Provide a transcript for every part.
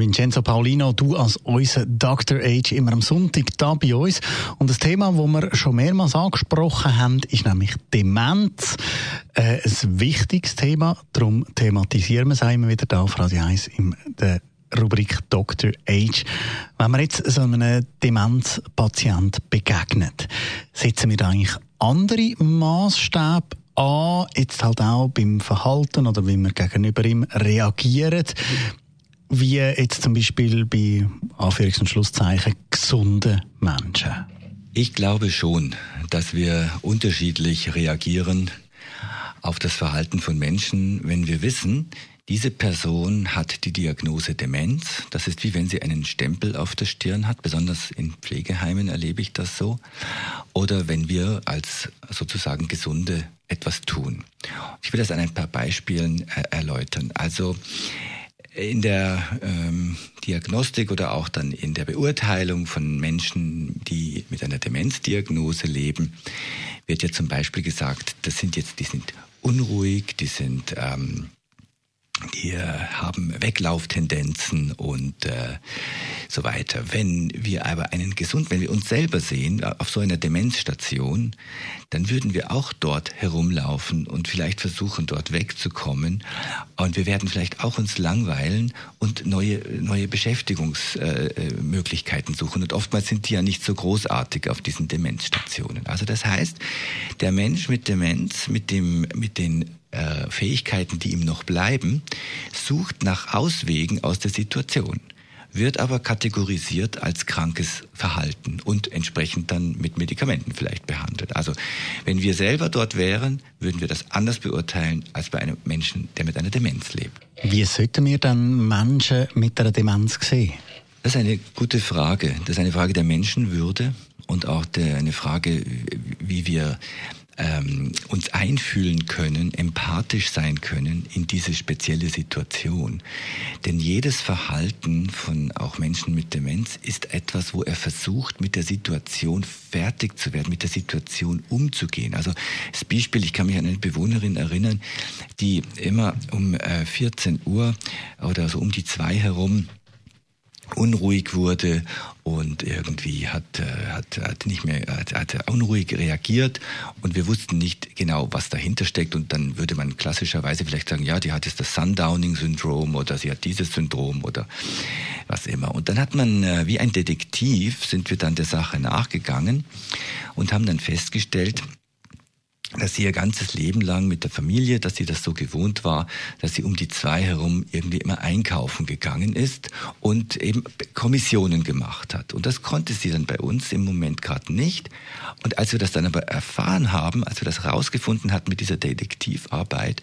Vincenzo Paulino, du als unser Dr. Age immer am Sonntag da bei uns. Und das Thema, das wir schon mehrmals angesprochen haben, ist nämlich Demenz. Äh, ein wichtiges Thema, darum thematisieren wir es immer wieder da auf Radio 1 in der Rubrik Dr. Age. Wenn man jetzt so einem Demenzpatient begegnet, setzen wir da eigentlich andere Maßstäbe an, jetzt halt auch beim Verhalten oder wie wir gegenüber ihm reagieren wie jetzt zum Beispiel bei Anführungs- und Schlusszeichen gesunden Menschen? Ich glaube schon, dass wir unterschiedlich reagieren auf das Verhalten von Menschen, wenn wir wissen, diese Person hat die Diagnose Demenz. Das ist wie wenn sie einen Stempel auf der Stirn hat. Besonders in Pflegeheimen erlebe ich das so. Oder wenn wir als sozusagen Gesunde etwas tun. Ich will das an ein paar Beispielen äh, erläutern. Also in der ähm, Diagnostik oder auch dann in der Beurteilung von Menschen, die mit einer Demenzdiagnose leben, wird ja zum Beispiel gesagt, das sind jetzt, die sind unruhig, die sind ähm, die haben Weglauftendenzen und äh, so weiter. Wenn wir aber einen gesund, wenn wir uns selber sehen äh, auf so einer Demenzstation, dann würden wir auch dort herumlaufen und vielleicht versuchen, dort wegzukommen. Und wir werden vielleicht auch uns langweilen und neue, neue Beschäftigungsmöglichkeiten äh, suchen. Und oftmals sind die ja nicht so großartig auf diesen Demenzstationen. Also das heißt, der Mensch mit Demenz, mit dem, mit den äh, Fähigkeiten, die ihm noch bleiben, sucht nach Auswegen aus der Situation, wird aber kategorisiert als krankes Verhalten und entsprechend dann mit Medikamenten vielleicht behandelt. Also wenn wir selber dort wären, würden wir das anders beurteilen als bei einem Menschen, der mit einer Demenz lebt. Wie sollten wir dann Menschen mit einer Demenz sehen? Das ist eine gute Frage. Das ist eine Frage der Menschenwürde und auch der, eine Frage, wie wir ähm, uns einfühlen können, empathisch sein können in diese spezielle Situation. Denn jedes Verhalten von auch Menschen mit Demenz ist etwas, wo er versucht, mit der Situation fertig zu werden, mit der Situation umzugehen. Also das Beispiel, ich kann mich an eine Bewohnerin erinnern, die immer um äh, 14 Uhr oder so um die zwei herum unruhig wurde und irgendwie hat, äh, hat, hat nicht mehr, hat, hat unruhig reagiert und wir wussten nicht genau, was dahinter steckt und dann würde man klassischerweise vielleicht sagen, ja, die hat jetzt das Sundowning-Syndrom oder sie hat dieses Syndrom oder was immer. Und dann hat man, äh, wie ein Detektiv, sind wir dann der Sache nachgegangen und haben dann festgestellt, dass sie ihr ganzes Leben lang mit der Familie, dass sie das so gewohnt war, dass sie um die zwei herum irgendwie immer einkaufen gegangen ist und eben Kommissionen gemacht hat. Und das konnte sie dann bei uns im Moment gerade nicht. Und als wir das dann aber erfahren haben, als wir das rausgefunden hatten mit dieser Detektivarbeit,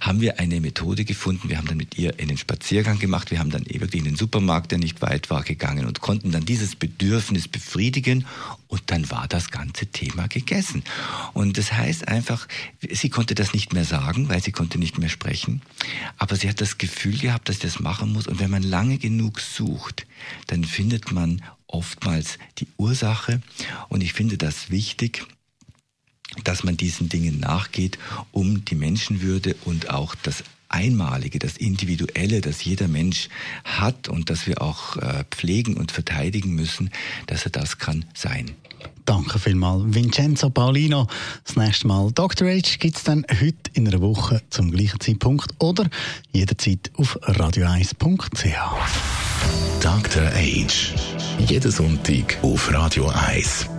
haben wir eine Methode gefunden. Wir haben dann mit ihr einen Spaziergang gemacht. Wir haben dann wirklich in den Supermarkt, der nicht weit war, gegangen und konnten dann dieses Bedürfnis befriedigen. Und dann war das ganze Thema gegessen. Und das heißt, einfach, sie konnte das nicht mehr sagen, weil sie konnte nicht mehr sprechen. Aber sie hat das Gefühl gehabt, dass sie das machen muss. Und wenn man lange genug sucht, dann findet man oftmals die Ursache. Und ich finde das wichtig, dass man diesen Dingen nachgeht, um die Menschenwürde und auch das Einmalige, das Individuelle, das jeder Mensch hat und das wir auch äh, pflegen und verteidigen müssen, dass er das kann sein. Danke vielmals, Vincenzo Paulino. Das nächste Mal Dr. H gibt es dann heute in einer Woche zum gleichen Zeitpunkt oder jederzeit auf radio1.ch. Dr. H. Jeden Sonntag auf Radio 1.